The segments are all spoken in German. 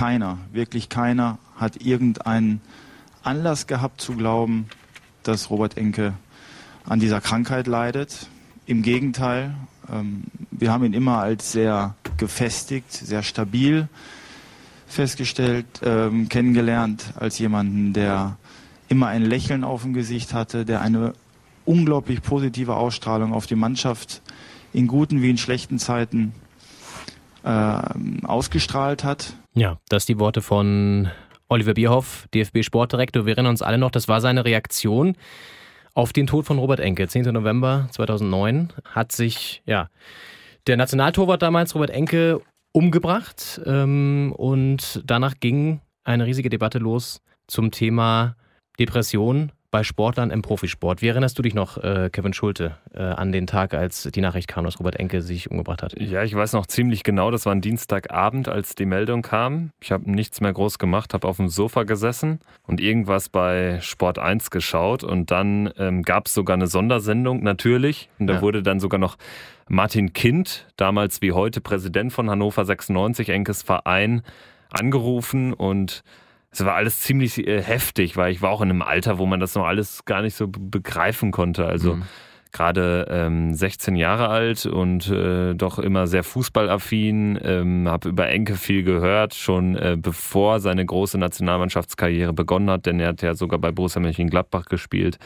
keiner, wirklich keiner hat irgendeinen Anlass gehabt zu glauben, dass Robert Enke an dieser Krankheit leidet. Im Gegenteil, ähm, wir haben ihn immer als sehr gefestigt, sehr stabil festgestellt, ähm, kennengelernt, als jemanden, der immer ein Lächeln auf dem Gesicht hatte, der eine unglaublich positive Ausstrahlung auf die Mannschaft in guten wie in schlechten Zeiten äh, ausgestrahlt hat. Ja, das die Worte von Oliver Bierhoff, DFB-Sportdirektor. Wir erinnern uns alle noch, das war seine Reaktion auf den Tod von Robert Enke. 10. November 2009 hat sich ja, der Nationaltorwart damals, Robert Enke, umgebracht. Ähm, und danach ging eine riesige Debatte los zum Thema Depression bei Sportlern im Profisport. Wie erinnerst du dich noch, äh, Kevin Schulte, äh, an den Tag, als die Nachricht kam, dass Robert Enke sich umgebracht hat? Ja, ich weiß noch ziemlich genau, das war ein Dienstagabend, als die Meldung kam. Ich habe nichts mehr groß gemacht, habe auf dem Sofa gesessen und irgendwas bei Sport 1 geschaut und dann ähm, gab es sogar eine Sondersendung, natürlich. Und da ja. wurde dann sogar noch Martin Kind, damals wie heute Präsident von Hannover 96, Enkes Verein, angerufen und es war alles ziemlich äh, heftig, weil ich war auch in einem Alter, wo man das noch alles gar nicht so begreifen konnte. Also mhm. gerade ähm, 16 Jahre alt und äh, doch immer sehr fußballaffin, ähm, habe über Enke viel gehört, schon äh, bevor seine große Nationalmannschaftskarriere begonnen hat, denn er hat ja sogar bei Borussia Mönchengladbach gespielt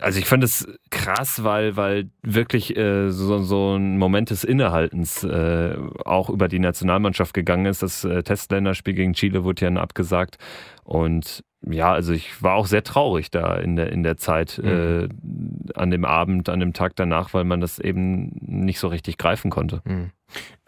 also ich fand es krass, weil, weil wirklich äh, so, so ein Moment des Innehaltens äh, auch über die Nationalmannschaft gegangen ist. Das äh, Testländerspiel gegen Chile wurde ja abgesagt. Und ja, also ich war auch sehr traurig da in der, in der Zeit, mhm. äh, an dem Abend, an dem Tag danach, weil man das eben nicht so richtig greifen konnte. Mhm.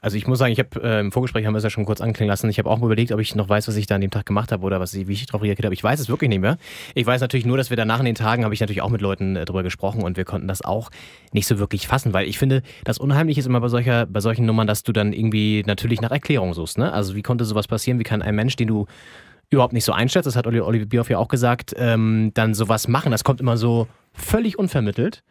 Also ich muss sagen, ich habe äh, im Vorgespräch haben wir es ja schon kurz anklingen lassen. Ich habe auch überlegt, ob ich noch weiß, was ich da an dem Tag gemacht habe oder was wie ich darauf reagiert habe. Ich weiß es wirklich nicht mehr. Ich weiß natürlich nur, dass wir danach in den Tagen habe ich natürlich auch mit Leuten äh, drüber gesprochen und wir konnten das auch nicht so wirklich fassen, weil ich finde, das Unheimliche ist immer bei solcher, bei solchen Nummern, dass du dann irgendwie natürlich nach Erklärung suchst. Ne? Also wie konnte sowas passieren? Wie kann ein Mensch, den du überhaupt nicht so einschätzt, das hat Oliver Bierhoff ja auch gesagt, ähm, dann sowas machen. Das kommt immer so völlig unvermittelt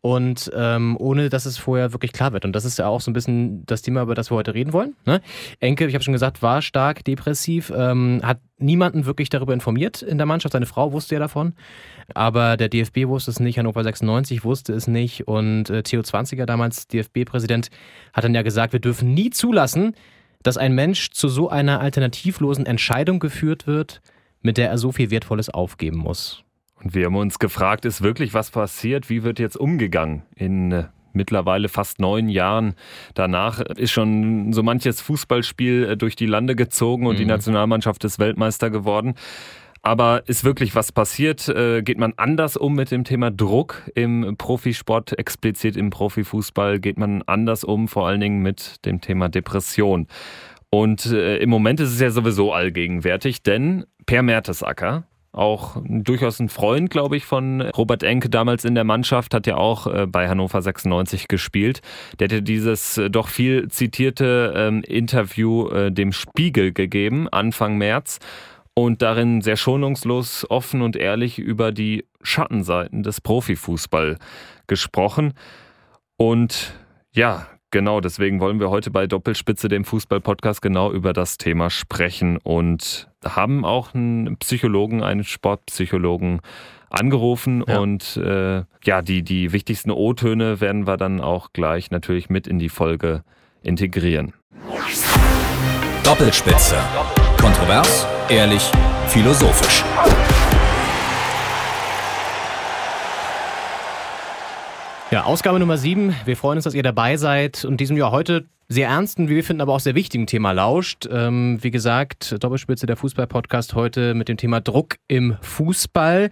und ähm, ohne, dass es vorher wirklich klar wird. Und das ist ja auch so ein bisschen das Thema, über das wir heute reden wollen. Ne? Enke, ich habe schon gesagt, war stark depressiv, ähm, hat niemanden wirklich darüber informiert in der Mannschaft. Seine Frau wusste ja davon, aber der DFB wusste es nicht, Hannover 96 wusste es nicht und äh, Theo Zwanziger, damals DFB-Präsident, hat dann ja gesagt, wir dürfen nie zulassen, dass ein Mensch zu so einer alternativlosen Entscheidung geführt wird, mit der er so viel Wertvolles aufgeben muss. Und wir haben uns gefragt, ist wirklich was passiert? Wie wird jetzt umgegangen in äh, mittlerweile fast neun Jahren danach ist schon so manches Fußballspiel äh, durch die Lande gezogen und mhm. die Nationalmannschaft ist Weltmeister geworden. Aber ist wirklich was passiert? Äh, geht man anders um mit dem Thema Druck im Profisport, explizit im Profifußball? Geht man anders um, vor allen Dingen mit dem Thema Depression? Und im Moment ist es ja sowieso allgegenwärtig, denn Per Mertesacker, auch durchaus ein Freund, glaube ich, von Robert Enke damals in der Mannschaft, hat ja auch äh, bei Hannover 96 gespielt. Der hatte dieses äh, doch viel zitierte ähm, Interview äh, dem Spiegel gegeben, Anfang März und darin sehr schonungslos, offen und ehrlich über die Schattenseiten des Profifußball gesprochen. Und ja, genau, deswegen wollen wir heute bei Doppelspitze, dem Fußball-Podcast, genau über das Thema sprechen und haben auch einen Psychologen, einen Sportpsychologen angerufen ja. und äh, ja, die, die wichtigsten O-Töne werden wir dann auch gleich natürlich mit in die Folge integrieren. Doppelspitze. Kontrovers, ehrlich, philosophisch. Ja, Ausgabe Nummer 7. Wir freuen uns, dass ihr dabei seid und diesem Jahr heute sehr ernsten, wie wir finden, aber auch sehr wichtigen Thema lauscht. Ähm, wie gesagt, Doppelspitze der Fußball-Podcast heute mit dem Thema Druck im Fußball.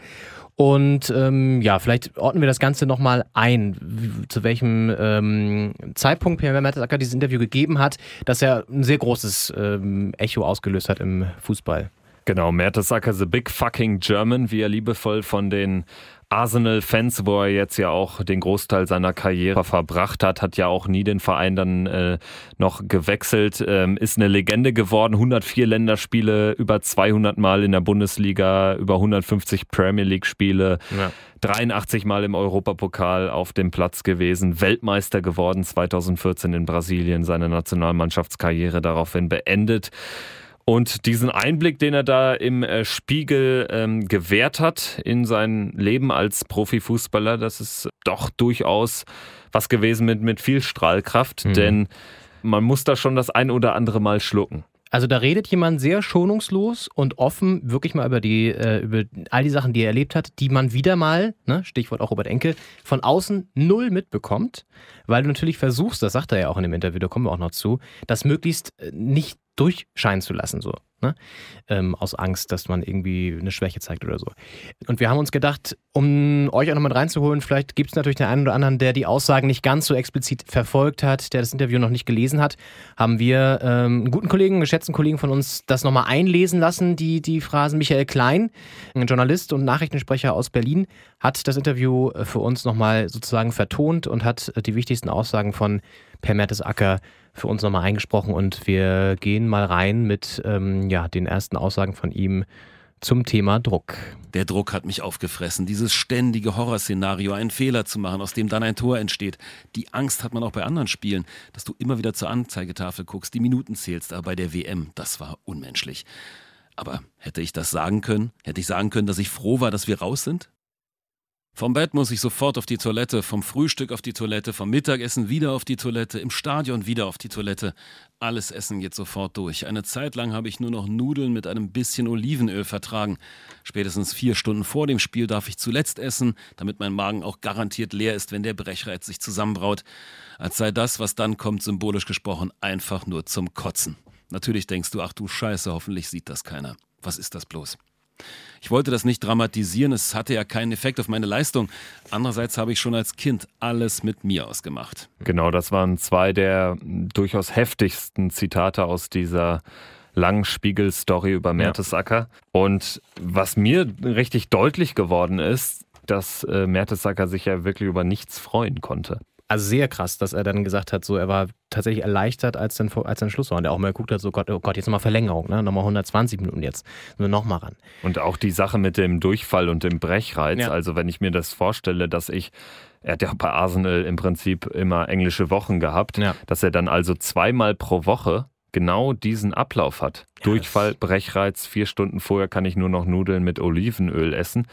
Und ähm, ja, vielleicht ordnen wir das Ganze nochmal ein, zu welchem ähm, Zeitpunkt Pierre Mertesacker dieses Interview gegeben hat, dass er ein sehr großes ähm, Echo ausgelöst hat im Fußball. Genau, Mertesacker, the big fucking German, wie er liebevoll von den Arsenal-Fans, wo er jetzt ja auch den Großteil seiner Karriere verbracht hat, hat ja auch nie den Verein dann äh, noch gewechselt, ähm, ist eine Legende geworden, 104 Länderspiele, über 200 Mal in der Bundesliga, über 150 Premier League-Spiele, ja. 83 Mal im Europapokal auf dem Platz gewesen, Weltmeister geworden 2014 in Brasilien, seine Nationalmannschaftskarriere daraufhin beendet. Und diesen Einblick, den er da im äh, Spiegel ähm, gewährt hat in sein Leben als Profifußballer, das ist doch durchaus was gewesen mit, mit viel Strahlkraft, mhm. denn man muss da schon das ein oder andere Mal schlucken. Also da redet jemand sehr schonungslos und offen wirklich mal über die äh, über all die Sachen, die er erlebt hat, die man wieder mal, ne, Stichwort auch Robert Enke, von außen null mitbekommt, weil du natürlich versuchst, das sagt er ja auch in dem Interview, da kommen wir auch noch zu, das möglichst äh, nicht durchscheinen zu lassen, so. Ne? Ähm, aus Angst, dass man irgendwie eine Schwäche zeigt oder so. Und wir haben uns gedacht, um euch auch nochmal reinzuholen, vielleicht gibt es natürlich den einen oder anderen, der die Aussagen nicht ganz so explizit verfolgt hat, der das Interview noch nicht gelesen hat, haben wir ähm, einen guten Kollegen, einen geschätzten Kollegen von uns das nochmal einlesen lassen, die, die Phrasen. Michael Klein, ein Journalist und Nachrichtensprecher aus Berlin, hat das Interview für uns nochmal sozusagen vertont und hat die wichtigsten Aussagen von Per Mertesacker für uns nochmal eingesprochen und wir gehen mal rein mit ähm, ja, den ersten Aussagen von ihm zum Thema Druck. Der Druck hat mich aufgefressen. Dieses ständige Horrorszenario, einen Fehler zu machen, aus dem dann ein Tor entsteht. Die Angst hat man auch bei anderen Spielen, dass du immer wieder zur Anzeigetafel guckst, die Minuten zählst. Aber bei der WM, das war unmenschlich. Aber hätte ich das sagen können? Hätte ich sagen können, dass ich froh war, dass wir raus sind? Vom Bett muss ich sofort auf die Toilette, vom Frühstück auf die Toilette, vom Mittagessen wieder auf die Toilette, im Stadion wieder auf die Toilette. Alles Essen geht sofort durch. Eine Zeit lang habe ich nur noch Nudeln mit einem bisschen Olivenöl vertragen. Spätestens vier Stunden vor dem Spiel darf ich zuletzt essen, damit mein Magen auch garantiert leer ist, wenn der Brechreiz sich zusammenbraut. Als sei das, was dann kommt, symbolisch gesprochen, einfach nur zum Kotzen. Natürlich denkst du, ach du Scheiße, hoffentlich sieht das keiner. Was ist das bloß? Ich wollte das nicht dramatisieren, es hatte ja keinen Effekt auf meine Leistung. Andererseits habe ich schon als Kind alles mit mir ausgemacht. Genau, das waren zwei der durchaus heftigsten Zitate aus dieser langen Spiegel-Story über Mertesacker. Ja. Und was mir richtig deutlich geworden ist, dass äh, Mertesacker sich ja wirklich über nichts freuen konnte also sehr krass, dass er dann gesagt hat, so er war tatsächlich erleichtert, als dann, als dann Schluss war. Und er auch mal geguckt hat, so Gott, oh Gott, jetzt nochmal Verlängerung, ne? Nochmal 120 Minuten jetzt. Nur nochmal ran. Und auch die Sache mit dem Durchfall und dem Brechreiz. Ja. Also wenn ich mir das vorstelle, dass ich er hat ja bei Arsenal im Prinzip immer englische Wochen gehabt, ja. dass er dann also zweimal pro Woche genau diesen Ablauf hat. Ja, Durchfall, Brechreiz, vier Stunden vorher kann ich nur noch Nudeln mit Olivenöl essen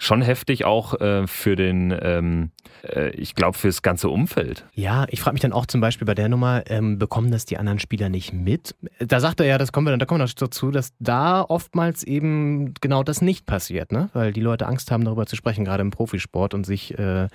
schon heftig auch äh, für den, ähm, äh, ich glaube, fürs ganze Umfeld. Ja, ich frage mich dann auch zum Beispiel bei der Nummer, ähm, bekommen das die anderen Spieler nicht mit? Da sagt er ja, das kommen wir dann, da kommen wir noch dazu, dass da oftmals eben genau das nicht passiert, ne? Weil die Leute Angst haben, darüber zu sprechen, gerade im Profisport und sich äh,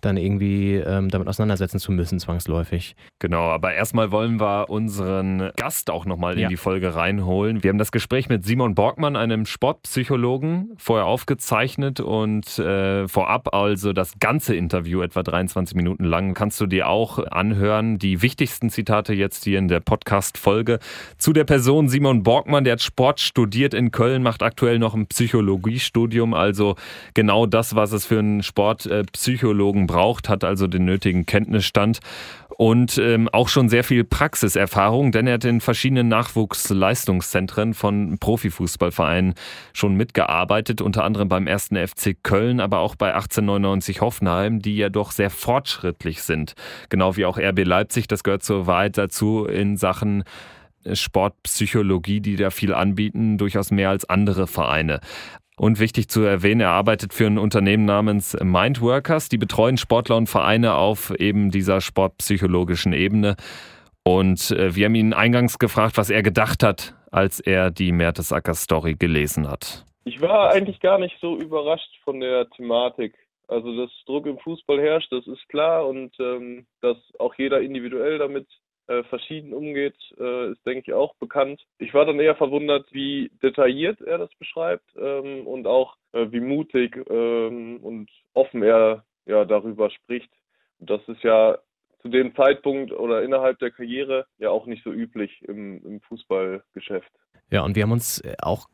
dann irgendwie ähm, damit auseinandersetzen zu müssen, zwangsläufig. Genau, aber erstmal wollen wir unseren Gast auch nochmal in ja. die Folge reinholen. Wir haben das Gespräch mit Simon Borgmann, einem Sportpsychologen, vorher aufgezeichnet und äh, vorab also das ganze Interview, etwa 23 Minuten lang, kannst du dir auch anhören. Die wichtigsten Zitate jetzt hier in der Podcast-Folge zu der Person Simon Borgmann, der hat Sport studiert in Köln, macht aktuell noch ein Psychologiestudium, also genau das, was es für einen Sportpsychologen braucht, hat also den nötigen Kenntnisstand und ähm, auch schon sehr viel Praxiserfahrung, denn er hat in verschiedenen Nachwuchsleistungszentren von Profifußballvereinen schon mitgearbeitet, unter anderem beim ersten FC Köln, aber auch bei 1899 Hoffenheim, die ja doch sehr fortschrittlich sind. Genau wie auch RB Leipzig, das gehört so weit dazu in Sachen Sportpsychologie, die da viel anbieten, durchaus mehr als andere Vereine. Und wichtig zu erwähnen, er arbeitet für ein Unternehmen namens Mindworkers. Die betreuen Sportler und Vereine auf eben dieser sportpsychologischen Ebene. Und äh, wir haben ihn eingangs gefragt, was er gedacht hat, als er die Mertesacker-Story gelesen hat. Ich war eigentlich gar nicht so überrascht von der Thematik. Also, dass Druck im Fußball herrscht, das ist klar und ähm, dass auch jeder individuell damit äh, verschieden umgeht, äh, ist, denke ich, auch bekannt. Ich war dann eher verwundert, wie detailliert er das beschreibt ähm, und auch äh, wie mutig ähm, und offen er ja darüber spricht. Das ist ja zu dem Zeitpunkt oder innerhalb der Karriere ja auch nicht so üblich im, im Fußballgeschäft. Ja, und wir haben uns äh, auch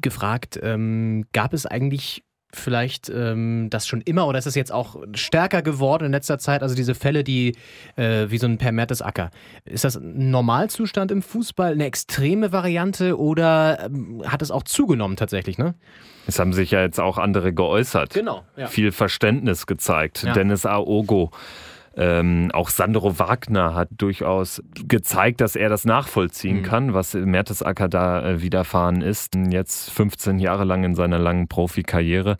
gefragt, ähm, gab es eigentlich vielleicht ähm, das schon immer oder ist es jetzt auch stärker geworden in letzter Zeit? Also diese Fälle, die äh, wie so ein Per Mertesacker. Ist das ein Normalzustand im Fußball, eine extreme Variante oder ähm, hat es auch zugenommen tatsächlich, ne? Es haben sich ja jetzt auch andere geäußert. Genau. Ja. Viel Verständnis gezeigt. Ja. Dennis Aogo Ähm, auch Sandro Wagner hat durchaus gezeigt, dass er das nachvollziehen mhm. kann, was Mertesacker da äh, widerfahren ist. Jetzt 15 Jahre lang in seiner langen Profikarriere.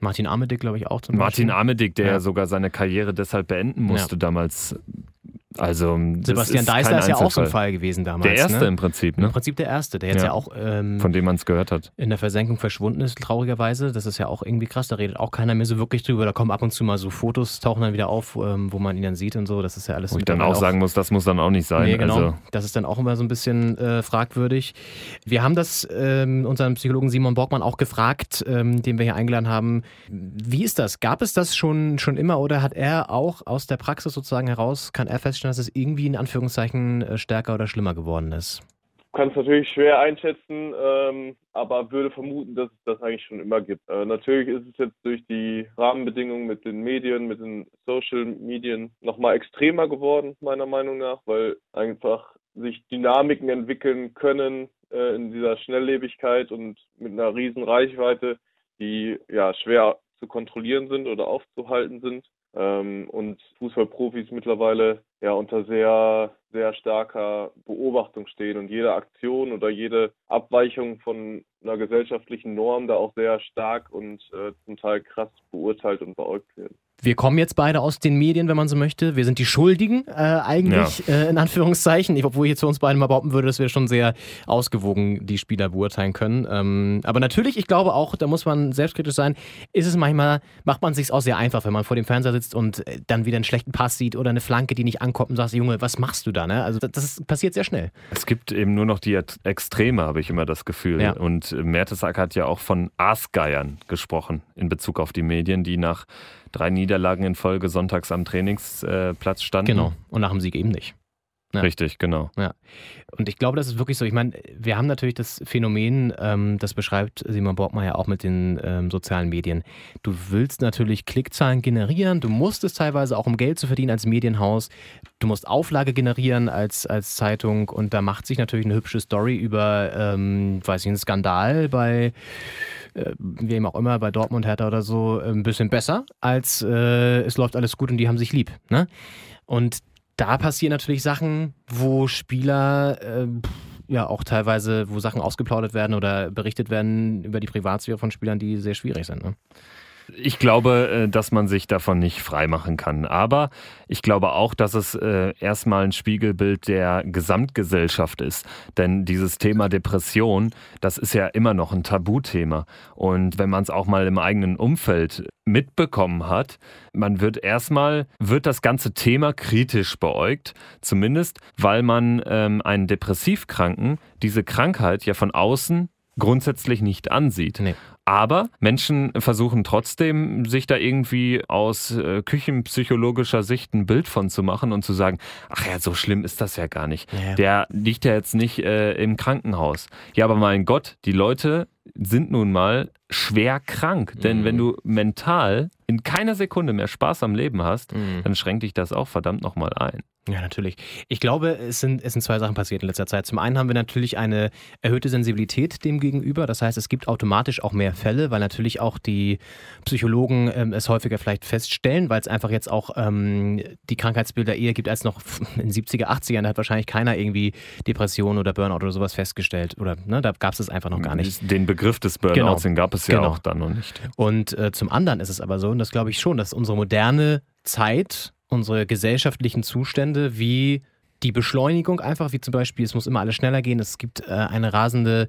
Martin Armedick, glaube ich, auch zum Martin Beispiel. Armedick, der ja. sogar seine Karriere deshalb beenden musste ja. damals also Sebastian Deißler ist ja auch so ein Fall gewesen damals. Der erste ne? im Prinzip, ne? Im Prinzip der erste, der jetzt ja, ja auch ähm, von dem man es gehört hat. In der Versenkung verschwunden ist, traurigerweise. Das ist ja auch irgendwie krass. Da redet auch keiner mehr so wirklich drüber. Da kommen ab und zu mal so Fotos, tauchen dann wieder auf, ähm, wo man ihn dann sieht und so. Das ist ja alles. Wo ich dann auch sagen muss, das muss dann auch nicht sein. Nee, genau. Also. Das ist dann auch immer so ein bisschen äh, fragwürdig. Wir haben das ähm, unseren Psychologen Simon Borgmann auch gefragt, ähm, den wir hier eingeladen haben. Wie ist das? Gab es das schon, schon immer oder hat er auch aus der Praxis sozusagen heraus, kann er feststellen, dass es irgendwie ein Anführungszeichen äh, stärker oder schlimmer geworden ist? kann es natürlich schwer einschätzen, ähm, aber würde vermuten, dass es das eigentlich schon immer gibt. Äh, natürlich ist es jetzt durch die Rahmenbedingungen mit den Medien, mit den Social Medien nochmal extremer geworden, meiner Meinung nach, weil einfach sich Dynamiken entwickeln können äh, in dieser Schnelllebigkeit und mit einer riesen Reichweite, die ja schwer zu kontrollieren sind oder aufzuhalten sind ähm, und Fußballprofis mittlerweile ja unter sehr, sehr starker Beobachtung stehen und jede Aktion oder jede Abweichung von einer gesellschaftlichen Norm da auch sehr stark und äh, zum Teil krass beurteilt und beäugt werden wir kommen jetzt beide aus den Medien, wenn man so möchte. Wir sind die Schuldigen, äh, eigentlich, ja. äh, in Anführungszeichen. Ich, obwohl ich jetzt zu uns beiden mal behaupten würde, dass wir schon sehr ausgewogen die Spieler beurteilen können. Ähm, aber natürlich, ich glaube auch, da muss man selbstkritisch sein, ist es manchmal, macht man es sich auch sehr einfach, wenn man vor dem Fernseher sitzt und äh, dann wieder einen schlechten Pass sieht oder eine Flanke, die nicht ankommt und sagt, Junge, was machst du da? Ne? Also das, das passiert sehr schnell. Es gibt eben nur noch die Extreme, habe ich immer das Gefühl. Ja. Und Mertesacker hat ja auch von Aasgeiern gesprochen in Bezug auf die Medien, die nach drei Niederlagen in Folge sonntags am Trainingsplatz standen. Genau. Und nach dem Sieg eben nicht. Ja. Richtig, genau. Ja. Und ich glaube, das ist wirklich so. Ich meine, wir haben natürlich das Phänomen, ähm, das beschreibt Simon Borgmeier auch mit den ähm, sozialen Medien. Du willst natürlich Klickzahlen generieren, du musst es teilweise auch, um Geld zu verdienen als Medienhaus. Du musst Auflage generieren als, als Zeitung und da macht sich natürlich eine hübsche Story über, ähm, weiß ich, einen Skandal bei äh, wem auch immer, bei Dortmund, Hertha oder so, ein bisschen besser, als äh, es läuft alles gut und die haben sich lieb. Ne? Und da passieren natürlich Sachen, wo Spieler äh, ja auch teilweise, wo Sachen ausgeplaudert werden oder berichtet werden über die Privatsphäre von Spielern, die sehr schwierig sind. Ne? Ich glaube, äh, dass man sich davon nicht freimachen kann. Aber ich glaube auch, dass es äh, erstmal ein Spiegelbild der Gesamtgesellschaft ist. Denn dieses Thema Depression, das ist ja immer noch ein Tabuthema. Und wenn man es auch mal im eigenen Umfeld mitbekommen hat, man wird erstmal, wird das ganze Thema kritisch beäugt. Zumindest, weil man ähm, einen Depressivkranken diese Krankheit ja von außen grundsätzlich nicht ansieht. Nee. Aber Menschen versuchen trotzdem, sich da irgendwie aus äh, küchenpsychologischer Sicht ein Bild von zu machen und zu sagen, ach ja, so schlimm ist das ja gar nicht. Ja. Der liegt ja jetzt nicht äh, im Krankenhaus. Ja, aber mein Gott, die Leute sind nun mal schwer krank. Denn mhm. wenn du mental in keiner Sekunde mehr Spaß am Leben hast, mhm. dann schränkt dich das auch verdammt nochmal ein. Ja, natürlich. Ich glaube, es sind, es sind zwei Sachen passiert in letzter Zeit. Zum einen haben wir natürlich eine erhöhte Sensibilität dem gegenüber. Das heißt, es gibt automatisch auch mehr Fälle, weil natürlich auch die Psychologen ähm, es häufiger vielleicht feststellen, weil es einfach jetzt auch ähm, die Krankheitsbilder eher gibt als noch in den 70er, 80ern. Da hat wahrscheinlich keiner irgendwie Depression oder Burnout oder sowas festgestellt. Oder ne, da gab es es einfach noch gar nicht. Den Begriff des Burnouts, genau. den gab es ja genau. auch dann noch nicht. Und äh, zum anderen ist es aber so, und das glaube ich schon, dass unsere moderne Zeit unsere gesellschaftlichen Zustände wie die Beschleunigung einfach, wie zum Beispiel, es muss immer alles schneller gehen, es gibt äh, eine rasende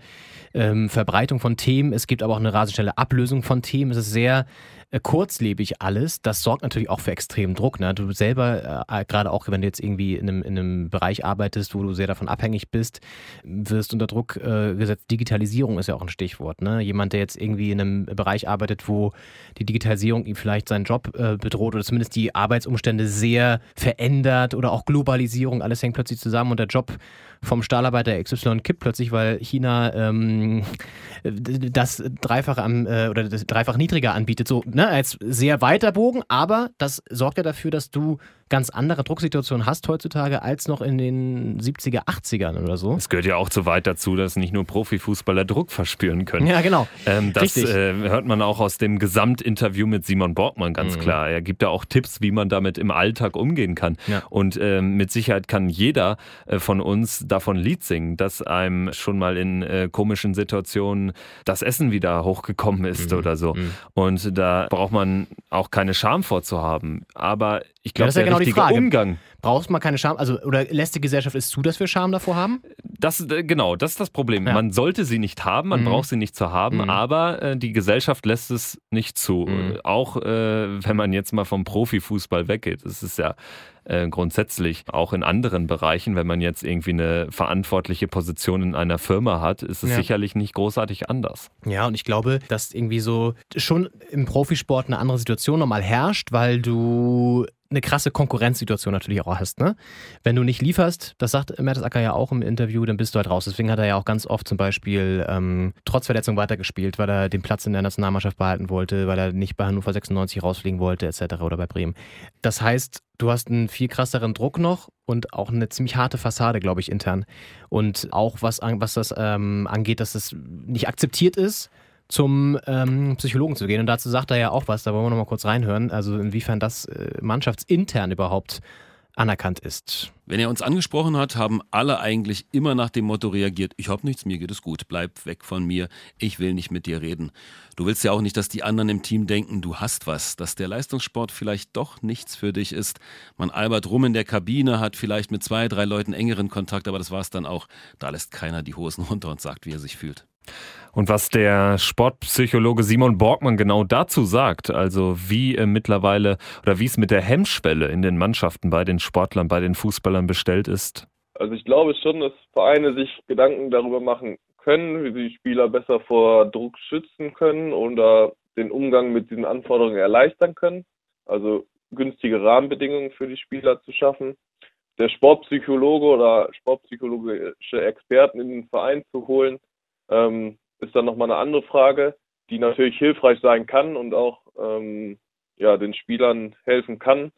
ähm, Verbreitung von Themen, es gibt aber auch eine rasend schnelle Ablösung von Themen, es ist sehr kurzlebig alles, das sorgt natürlich auch für extremen Druck. Ne? Du selber, äh, gerade auch wenn du jetzt irgendwie in einem, in einem Bereich arbeitest, wo du sehr davon abhängig bist, wirst unter Druck äh, gesetzt. Digitalisierung ist ja auch ein Stichwort. Ne? Jemand, der jetzt irgendwie in einem Bereich arbeitet, wo die Digitalisierung ihm vielleicht seinen Job äh, bedroht oder zumindest die Arbeitsumstände sehr verändert oder auch Globalisierung, alles hängt plötzlich zusammen und der Job vom Stahlarbeiter XY kippt plötzlich, weil China ähm, das Dreifache am, äh, oder das Dreifach niedriger anbietet. So, ne, als sehr weiter Bogen, aber das sorgt ja dafür, dass du ganz andere Drucksituationen hast heutzutage als noch in den 70er, 80ern oder so. Es gehört ja auch so weit dazu, dass nicht nur Profifußballer Druck verspüren können. Ja, genau. Ähm, das äh, hört man auch aus dem Gesamtinterview mit Simon Borgmann ganz mhm. klar. Er gibt da auch Tipps, wie man damit im Alltag umgehen kann. Ja. Und äh, mit Sicherheit kann jeder äh, von uns davon Lied singen, dass einem schon mal in äh, komischen Situationen das Essen wieder hochgekommen ist mhm. oder so. Mhm. Und da braucht man auch keine Scham vorzuhaben. Aber ich glaube, ja, genau richtige Umgang. Brauchst man keine Scham? Also, oder lässt die Gesellschaft es zu, dass wir Scham davor haben? Das, äh, genau, das ist das Problem. Ja. Man sollte sie nicht haben, man mhm. braucht sie nicht zu haben, mhm. aber äh, die Gesellschaft lässt es nicht zu. Mhm. Auch äh, wenn man jetzt mal vom Profifußball weggeht. Das ist ja äh, grundsätzlich auch in anderen Bereichen, wenn man jetzt irgendwie eine verantwortliche Position in einer Firma hat, ist es ja. sicherlich nicht großartig anders. Ja, und ich glaube, dass irgendwie so schon im Profisport eine andere Situation nochmal herrscht, weil du eine krasse Konkurrenzsituation natürlich auch hast. Ne? Wenn du nicht lieferst, das sagt Mertesacker ja auch im Interview, dann bist du halt raus. Deswegen hat er ja auch ganz oft zum Beispiel ähm, trotz Verletzung weitergespielt, weil er den Platz in der Nationalmannschaft behalten wollte, weil er nicht bei Hannover 96 rausfliegen wollte, etc. oder bei Bremen. Das heißt, du hast einen viel krasseren Druck noch und auch eine ziemlich harte Fassade, glaube ich, intern. Und auch was, was das ähm, angeht, dass das nicht akzeptiert ist, zum ähm, Psychologen zu gehen. Und dazu sagt er ja auch was, da wollen wir nochmal kurz reinhören, also inwiefern das äh, mannschaftsintern überhaupt anerkannt ist. Wenn er uns angesprochen hat, haben alle eigentlich immer nach dem Motto reagiert, ich hab nichts, mir geht es gut, bleib weg von mir, ich will nicht mit dir reden. Du willst ja auch nicht, dass die anderen im Team denken, du hast was, dass der Leistungssport vielleicht doch nichts für dich ist. Man albert rum in der Kabine, hat vielleicht mit zwei, drei Leuten engeren Kontakt, aber das war's dann auch. Da lässt keiner die Hosen runter und sagt, wie er sich fühlt. Und was der Sportpsychologe Simon Borgmann genau dazu sagt, also wie äh, mittlerweile oder wie es mit der Hemmschwelle in den Mannschaften bei den Sportlern, bei den Fußballern bestellt ist. Also ich glaube schon, dass Vereine sich Gedanken darüber machen können, wie sie Spieler besser vor Druck schützen können oder den Umgang mit diesen Anforderungen erleichtern können. Also günstige Rahmenbedingungen für die Spieler zu schaffen. Der Sportpsychologe oder sportpsychologische Experten in den Verein zu holen, ähm, ist dann nochmal eine andere Frage, die natürlich hilfreich sein kann und auch ähm, ja, den Spielern helfen kann,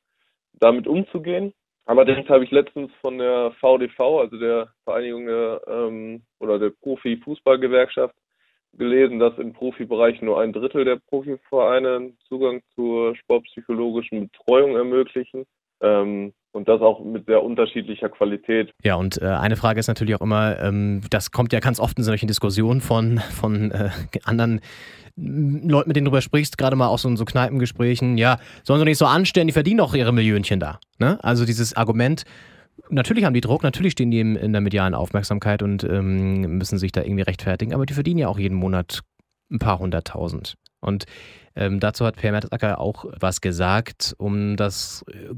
damit umzugehen. Allerdings habe ich letztens von der VDV, also der Vereinigung der, ähm, oder der Profi-Fußballgewerkschaft, gelesen, dass im Profibereich nur ein Drittel der Profivereine Zugang zur sportpsychologischen Betreuung ermöglichen. Ähm, und das auch mit sehr unterschiedlicher Qualität. Ja, und äh, eine Frage ist natürlich auch immer, ähm, das kommt ja ganz oft in solchen Diskussionen von, von äh, anderen Leuten, mit denen du darüber sprichst, gerade mal auch so in so Kneipengesprächen, ja, sollen sie nicht so anstellen, die verdienen doch ihre Millionchen da. Ne? Also dieses Argument, natürlich haben die Druck, natürlich stehen die in, der medialen Aufmerksamkeit und ähm, müssen sich da irgendwie rechtfertigen, aber die verdienen ja auch jeden Monat ein paar hunderttausend. Und ähm, dazu hat Per Mertesacker auch was gesagt, um das äh,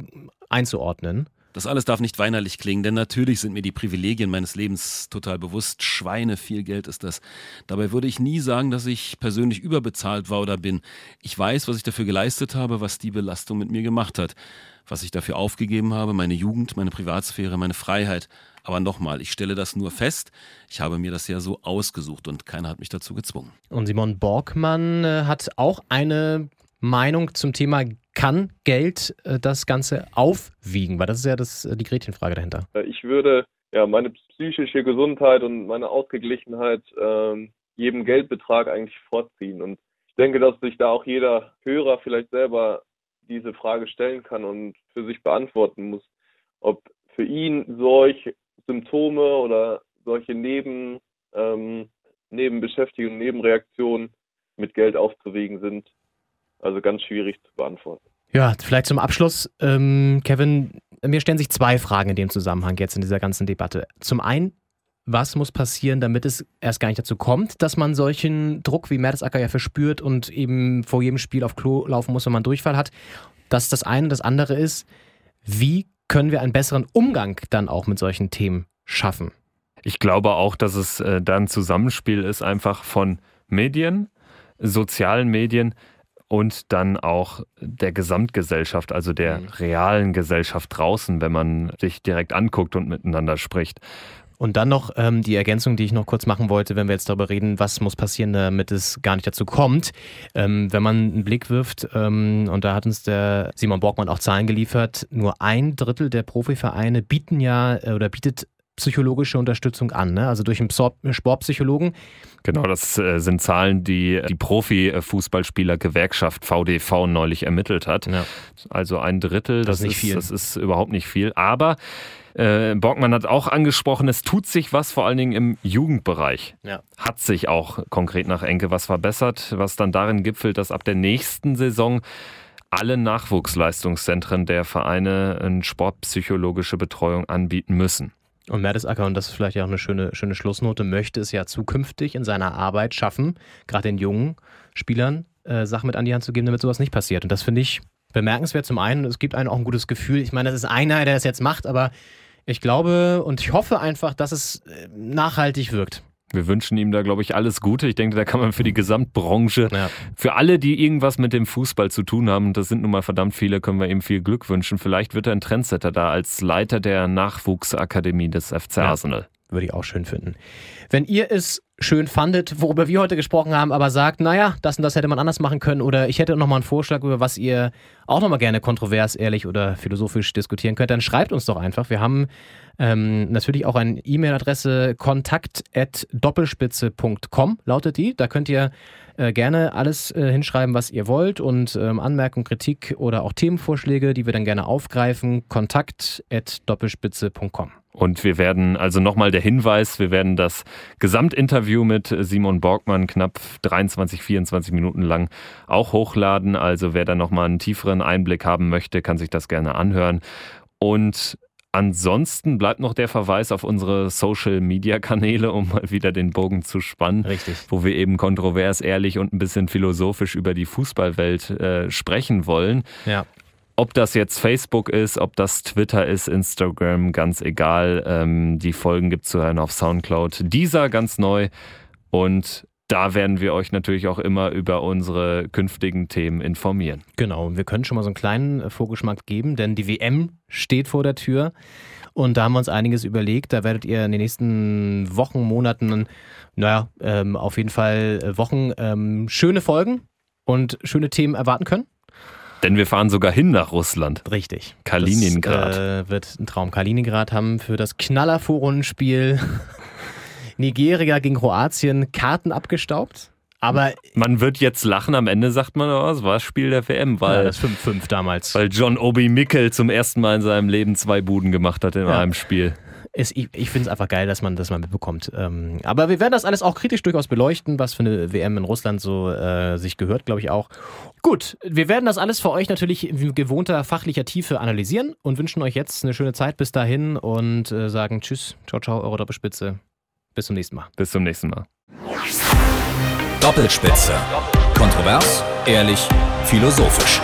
einzuordnen. Das alles darf nicht weinerlich klingen, denn natürlich sind mir die Privilegien meines Lebens total bewusst. Schweine, viel Geld ist das. Dabei würde ich nie sagen, dass ich persönlich überbezahlt war oder bin. Ich weiß, was ich dafür geleistet habe, was die Belastung mit mir gemacht hat. Was ich dafür aufgegeben habe, meine Jugend, meine Privatsphäre, meine Freiheit. Aber nochmal, ich stelle das nur fest. Ich habe mir das ja so ausgesucht und keiner hat mich dazu gezwungen. Und Simon Borgmann äh, hat auch eine Meinung zum Thema, kann Geld äh, das Ganze aufwiegen? Weil das ist ja das, äh, die Gretchenfrage dahinter. Ich würde ja meine psychische Gesundheit und meine Ausgeglichenheit ähm, jedem Geldbetrag eigentlich vorziehen. Und ich denke, dass sich da auch jeder Hörer vielleicht selber diese Frage stellen kann und für sich beantworten muss, ob für ihn solch Symptome oder solche Neben, ähm, Nebenbeschäftigungen, Nebenreaktionen mit Geld aufzuwiegen sind. Also ganz schwierig zu beantworten. Ja, vielleicht zum Abschluss, ähm, Kevin, mir stellen sich zwei Fragen in dem Zusammenhang jetzt in dieser ganzen Debatte. Zum einen, was muss passieren, damit es erst gar nicht dazu kommt, dass man solchen Druck wie Mertesacker ja verspürt und eben vor jedem Spiel auf Klo laufen muss, wenn man Durchfall hat? Das ist das eine. Das andere ist, wie können wir einen besseren Umgang dann auch mit solchen Themen schaffen? Ich glaube auch, dass es äh, da ein Zusammenspiel ist, einfach von Medien, sozialen Medien, und dann auch der Gesamtgesellschaft, also der mhm. realen Gesellschaft draußen, wenn man sich direkt anguckt und miteinander spricht. Und dann noch ähm, die Ergänzung, die ich noch kurz machen wollte, wenn wir jetzt darüber reden, was muss passieren, damit es gar nicht dazu kommt. Ähm, wenn man einen Blick wirft, ähm, und da hat uns der Simon Borgmann auch Zahlen geliefert, nur ein Drittel der Profivereine bieten ja äh, oder bietet psychologische Unterstützung an, ne? also durch einen Sportpsychologen. Genau, das äh, sind Zahlen, die die Profi-Fußballspieler-Gewerkschaft VDV neulich ermittelt hat. Ja. Also ein Drittel, das, das, ist nicht viel. das ist überhaupt nicht viel. Aber äh, Borgmann hat auch angesprochen, es tut sich was, vor allen Dingen im Jugendbereich. Ja. Hat sich auch konkret nach Enke was verbessert, was dann darin gipfelt, dass ab der nächsten Saison alle Nachwuchsleistungszentren der Vereine eine sportpsychologische Betreuung anbieten müssen. Und Mertesacker, und das ist vielleicht auch eine schöne, schöne Schlussnote, möchte es ja zukünftig in seiner Arbeit schaffen, gerade den jungen Spielern äh, Sachen mit an die Hand zu geben, damit sowas nicht passiert. Und das finde ich bemerkenswert. Zum einen, es gibt einem auch ein gutes Gefühl. Ich meine, das ist einer, der das jetzt macht, aber ich glaube und ich hoffe einfach, dass es äh, nachhaltig wirkt. Wir wünschen ihm da, glaube ich, alles Gute. Ich denke, da kann man für die Gesamtbranche, ja. für alle, die irgendwas mit dem Fußball zu tun haben, das sind nun mal verdammt viele, können wir ihm viel Glück wünschen. Vielleicht wird er ein Trendsetter da als Leiter der Nachwuchsakademie des FC ja. Würde ich auch schön finden. Wenn ihr es schön fandet, worüber wir heute gesprochen haben, aber sagt, naja, das und das hätte man anders machen können oder ich hätte nochmal einen Vorschlag, über was ihr auch nochmal gerne kontrovers, ehrlich oder philosophisch diskutieren könnt, dann schreibt uns doch einfach. Wir haben ähm, natürlich auch eine E-Mail-Adresse kontakt.doppelspitze.com lautet die. Da könnt ihr äh, gerne alles äh, hinschreiben, was ihr wollt und ähm, Anmerkungen, Kritik oder auch Themenvorschläge, die wir dann gerne aufgreifen. Kontakt.doppelspitze.com. Und wir werden, also nochmal der Hinweis, wir werden das Gesamtinterview mit Simon Borgmann knapp 23, 24 Minuten lang auch hochladen. Also wer da nochmal einen tieferen Einblick haben möchte, kann sich das gerne anhören. Und Ansonsten bleibt noch der Verweis auf unsere Social-Media-Kanäle, um mal wieder den Bogen zu spannen. Richtig. Wo wir eben kontrovers, ehrlich und ein bisschen philosophisch über die Fußballwelt äh, sprechen wollen. Ja. Ob das jetzt Facebook ist, ob das Twitter ist, Instagram, ganz egal. Ähm, die Folgen gibt es zu hören auf Soundcloud. Dieser ganz neu. Und da werden wir euch natürlich auch immer über unsere künftigen Themen informieren. Genau, wir können schon mal so einen kleinen äh, Vorgeschmack geben, denn die WM steht vor der Tür. Und da haben wir uns einiges überlegt. Da werdet ihr in den nächsten Wochen, Monaten, naja, ähm, auf jeden Fall äh, Wochen ähm, schöne Folgen und schöne Themen erwarten können. Denn wir fahren sogar hin nach Russland. Richtig. Kaliningrad. Das äh, wird ein Traum. Kaliningrad haben für das Knaller-Vorrundenspiel Nigeria gegen Kroatien Karten abgestaubt. Aber man wird jetzt lachen, am Ende sagt man, oh, es war das Spiel der WM, weil ja, das 5-5 damals. Weil John Obi Mickel zum ersten Mal in seinem Leben zwei Buden gemacht hat in ja. einem Spiel. Ist, ich ich finde es einfach geil, dass man das mal mitbekommt. Ähm, aber wir werden das alles auch kritisch durchaus beleuchten, was für eine WM in Russland so äh, sich gehört, glaube ich auch. Gut, wir werden das alles für euch natürlich in gewohnter fachlicher Tiefe analysieren und wünschen euch jetzt eine schöne Zeit bis dahin und äh, sagen Tschüss, ciao, ciao, eure Doppelspitze. Bis zum nächsten Mal. Bis zum nächsten Mal. Doppelspitze. Kontrovers, ehrlich, philosophisch.